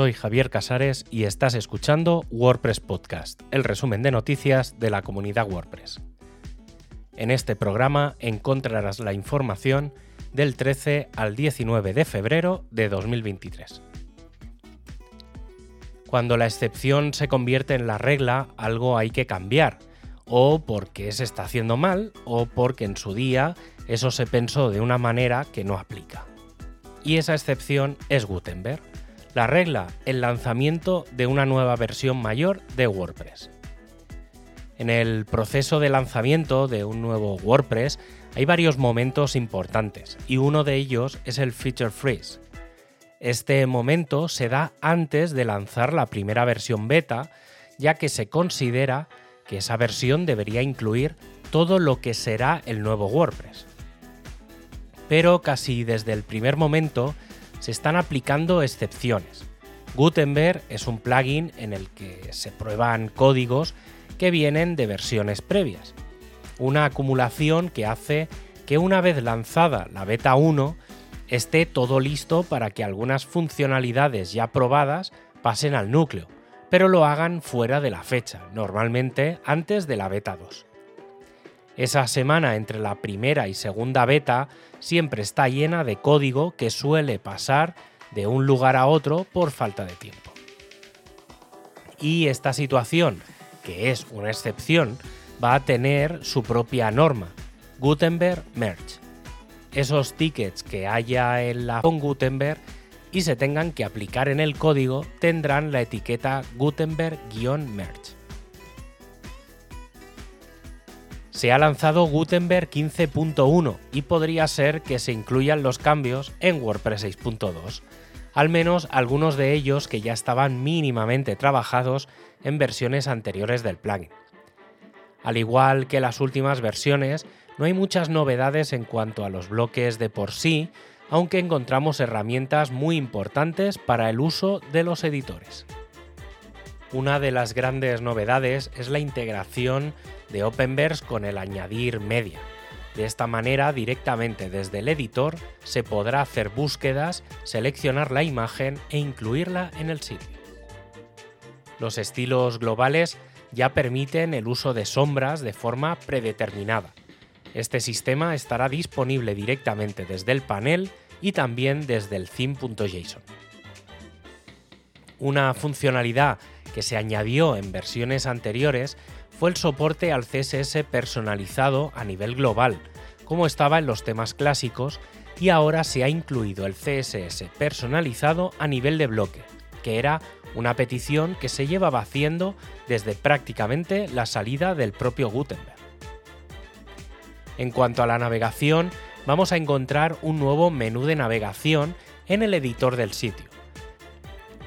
Soy Javier Casares y estás escuchando WordPress Podcast, el resumen de noticias de la comunidad WordPress. En este programa encontrarás la información del 13 al 19 de febrero de 2023. Cuando la excepción se convierte en la regla, algo hay que cambiar, o porque se está haciendo mal, o porque en su día eso se pensó de una manera que no aplica. Y esa excepción es Gutenberg, la regla, el lanzamiento de una nueva versión mayor de WordPress. En el proceso de lanzamiento de un nuevo WordPress hay varios momentos importantes y uno de ellos es el Feature Freeze. Este momento se da antes de lanzar la primera versión beta, ya que se considera que esa versión debería incluir todo lo que será el nuevo WordPress. Pero casi desde el primer momento se están aplicando excepciones. Gutenberg es un plugin en el que se prueban códigos que vienen de versiones previas. Una acumulación que hace que una vez lanzada la beta 1 esté todo listo para que algunas funcionalidades ya probadas pasen al núcleo, pero lo hagan fuera de la fecha, normalmente antes de la beta 2. Esa semana entre la primera y segunda beta siempre está llena de código que suele pasar de un lugar a otro por falta de tiempo. Y esta situación, que es una excepción, va a tener su propia norma, Gutenberg Merge. Esos tickets que haya en la con Gutenberg y se tengan que aplicar en el código tendrán la etiqueta Gutenberg-Merge. Se ha lanzado Gutenberg 15.1 y podría ser que se incluyan los cambios en WordPress 6.2, al menos algunos de ellos que ya estaban mínimamente trabajados en versiones anteriores del plugin. Al igual que las últimas versiones, no hay muchas novedades en cuanto a los bloques de por sí, aunque encontramos herramientas muy importantes para el uso de los editores. Una de las grandes novedades es la integración de Openverse con el añadir media. De esta manera, directamente desde el editor, se podrá hacer búsquedas, seleccionar la imagen e incluirla en el sitio. Los estilos globales ya permiten el uso de sombras de forma predeterminada. Este sistema estará disponible directamente desde el panel y también desde el theme.json. Una funcionalidad que se añadió en versiones anteriores fue el soporte al CSS personalizado a nivel global, como estaba en los temas clásicos, y ahora se ha incluido el CSS personalizado a nivel de bloque, que era una petición que se llevaba haciendo desde prácticamente la salida del propio Gutenberg. En cuanto a la navegación, vamos a encontrar un nuevo menú de navegación en el editor del sitio.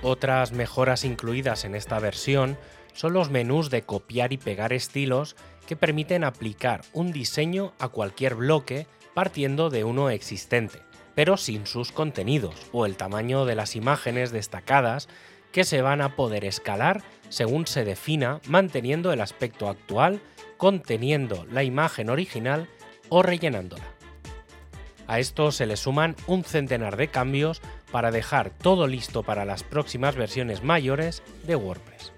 Otras mejoras incluidas en esta versión son los menús de copiar y pegar estilos que permiten aplicar un diseño a cualquier bloque partiendo de uno existente, pero sin sus contenidos o el tamaño de las imágenes destacadas que se van a poder escalar según se defina manteniendo el aspecto actual, conteniendo la imagen original o rellenándola. A esto se le suman un centenar de cambios para dejar todo listo para las próximas versiones mayores de WordPress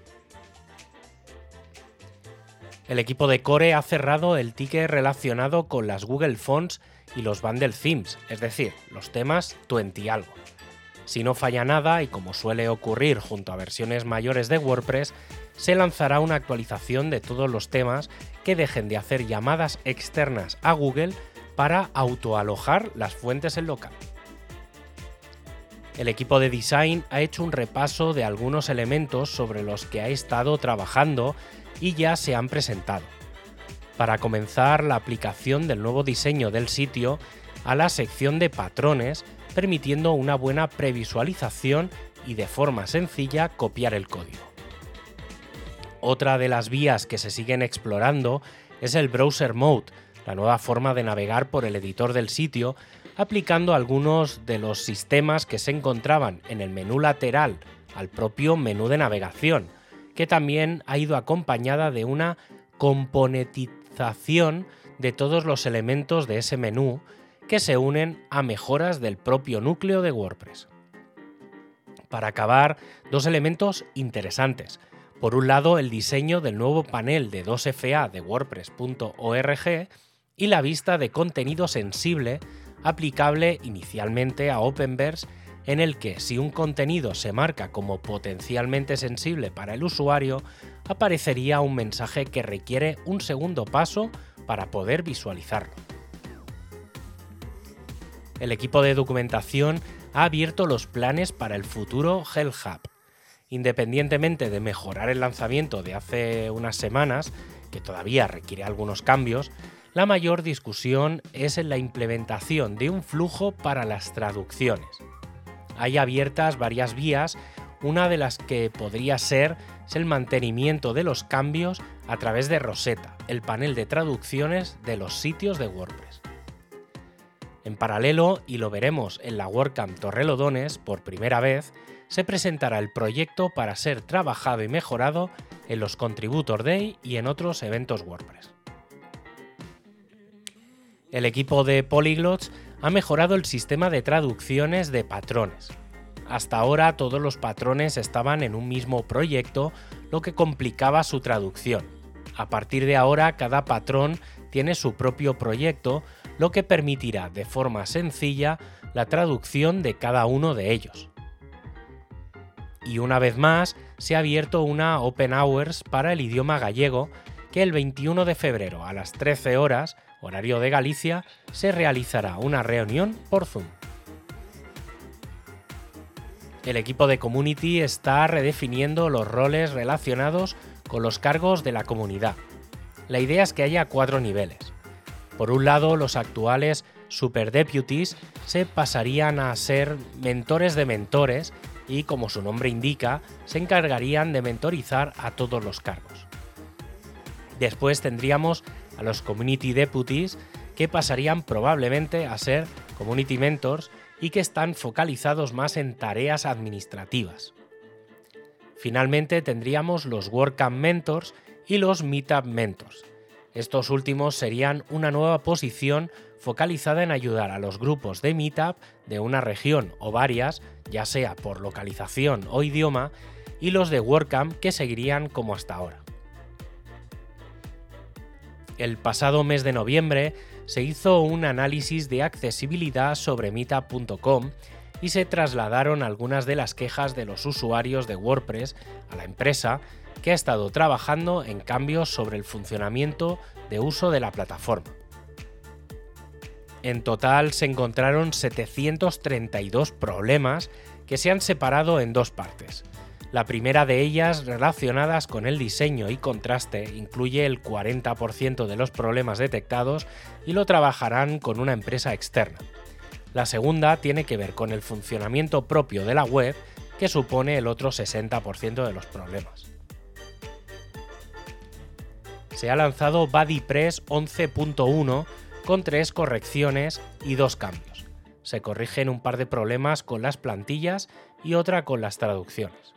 el equipo de Core ha cerrado el ticket relacionado con las Google Fonts y los Bundle Themes, es decir, los temas 20 algo. Si no falla nada, y como suele ocurrir junto a versiones mayores de WordPress, se lanzará una actualización de todos los temas que dejen de hacer llamadas externas a Google para autoalojar las fuentes en local. El equipo de design ha hecho un repaso de algunos elementos sobre los que ha estado trabajando y ya se han presentado. Para comenzar la aplicación del nuevo diseño del sitio a la sección de patrones, permitiendo una buena previsualización y de forma sencilla copiar el código. Otra de las vías que se siguen explorando es el Browser Mode, la nueva forma de navegar por el editor del sitio, aplicando algunos de los sistemas que se encontraban en el menú lateral al propio menú de navegación, que también ha ido acompañada de una componentización de todos los elementos de ese menú que se unen a mejoras del propio núcleo de WordPress. Para acabar, dos elementos interesantes. Por un lado, el diseño del nuevo panel de 2FA de WordPress.org y la vista de contenido sensible aplicable inicialmente a Openverse en el que si un contenido se marca como potencialmente sensible para el usuario, aparecería un mensaje que requiere un segundo paso para poder visualizarlo. El equipo de documentación ha abierto los planes para el futuro Hell. Independientemente de mejorar el lanzamiento de hace unas semanas, que todavía requiere algunos cambios, la mayor discusión es en la implementación de un flujo para las traducciones. Hay abiertas varias vías, una de las que podría ser es el mantenimiento de los cambios a través de Rosetta, el panel de traducciones de los sitios de WordPress. En paralelo, y lo veremos en la WordCamp Torrelodones por primera vez, se presentará el proyecto para ser trabajado y mejorado en los Contributor Day y en otros eventos WordPress. El equipo de Polyglots ha mejorado el sistema de traducciones de patrones. Hasta ahora todos los patrones estaban en un mismo proyecto, lo que complicaba su traducción. A partir de ahora cada patrón tiene su propio proyecto, lo que permitirá de forma sencilla la traducción de cada uno de ellos. Y una vez más, se ha abierto una Open Hours para el idioma gallego que el 21 de febrero a las 13 horas horario de Galicia, se realizará una reunión por Zoom. El equipo de Community está redefiniendo los roles relacionados con los cargos de la comunidad. La idea es que haya cuatro niveles. Por un lado, los actuales Super Deputies se pasarían a ser mentores de mentores y, como su nombre indica, se encargarían de mentorizar a todos los cargos. Después tendríamos a los Community Deputies que pasarían probablemente a ser Community Mentors y que están focalizados más en tareas administrativas. Finalmente tendríamos los WordCamp Mentors y los Meetup Mentors. Estos últimos serían una nueva posición focalizada en ayudar a los grupos de Meetup de una región o varias, ya sea por localización o idioma, y los de WordCamp que seguirían como hasta ahora. El pasado mes de noviembre se hizo un análisis de accesibilidad sobre meetup.com y se trasladaron algunas de las quejas de los usuarios de WordPress a la empresa que ha estado trabajando en cambios sobre el funcionamiento de uso de la plataforma. En total se encontraron 732 problemas que se han separado en dos partes. La primera de ellas, relacionadas con el diseño y contraste, incluye el 40% de los problemas detectados y lo trabajarán con una empresa externa. La segunda tiene que ver con el funcionamiento propio de la web, que supone el otro 60% de los problemas. Se ha lanzado BuddyPress 11.1 con tres correcciones y dos cambios. Se corrigen un par de problemas con las plantillas y otra con las traducciones.